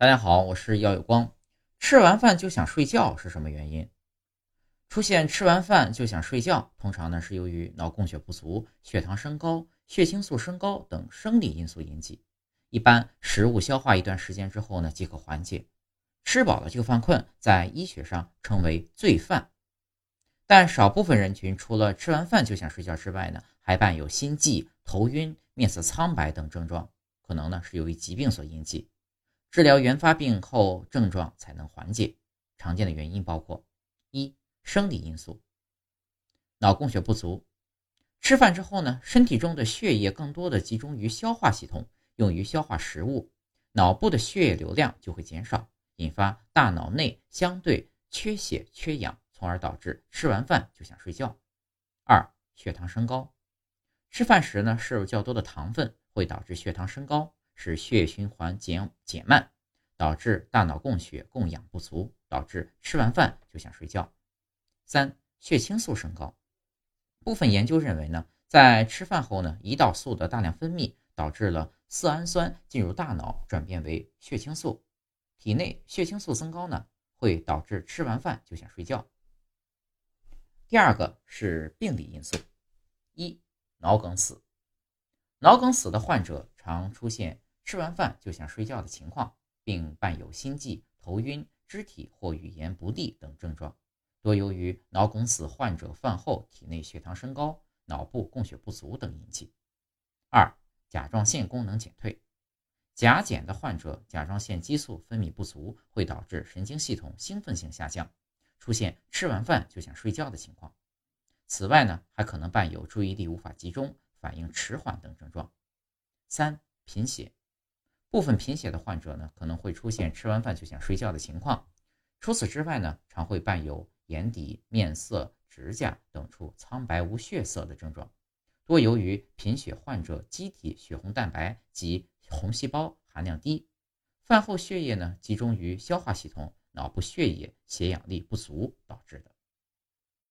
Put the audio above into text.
大家好，我是姚有光。吃完饭就想睡觉是什么原因？出现吃完饭就想睡觉，通常呢是由于脑供血不足、血糖升高、血清素升高等生理因素引起。一般食物消化一段时间之后呢即可缓解。吃饱了就犯困，在医学上称为醉犯。但少部分人群除了吃完饭就想睡觉之外呢，还伴有心悸、头晕、面色苍白等症状，可能呢是由于疾病所引起。治疗原发病后症状才能缓解。常见的原因包括：一、生理因素，脑供血不足。吃饭之后呢，身体中的血液更多的集中于消化系统，用于消化食物，脑部的血液流量就会减少，引发大脑内相对缺血缺氧，从而导致吃完饭就想睡觉。二、血糖升高。吃饭时呢，摄入较多的糖分会导致血糖升高。使血液循环减减慢，导致大脑供血供氧不足，导致吃完饭就想睡觉。三、血清素升高。部分研究认为呢，在吃饭后呢，胰岛素的大量分泌导致了色氨酸进入大脑转变为血清素，体内血清素增高呢，会导致吃完饭就想睡觉。第二个是病理因素，一、脑梗死。脑梗死的患者常出现。吃完饭就想睡觉的情况，并伴有心悸、头晕、肢体或语言不利等症状，多由于脑梗死患者饭后体内血糖升高、脑部供血不足等引起。二、甲状腺功能减退，甲减的患者甲状腺激素分泌不足，会导致神经系统兴奋性下降，出现吃完饭就想睡觉的情况。此外呢，还可能伴有注意力无法集中、反应迟缓等症状。三、贫血。部分贫血的患者呢，可能会出现吃完饭就想睡觉的情况。除此之外呢，常会伴有眼底、面色、指甲等处苍白无血色的症状，多由于贫血患者机体血红蛋白及红细胞含量低，饭后血液呢集中于消化系统，脑部血液血氧力不足导致的。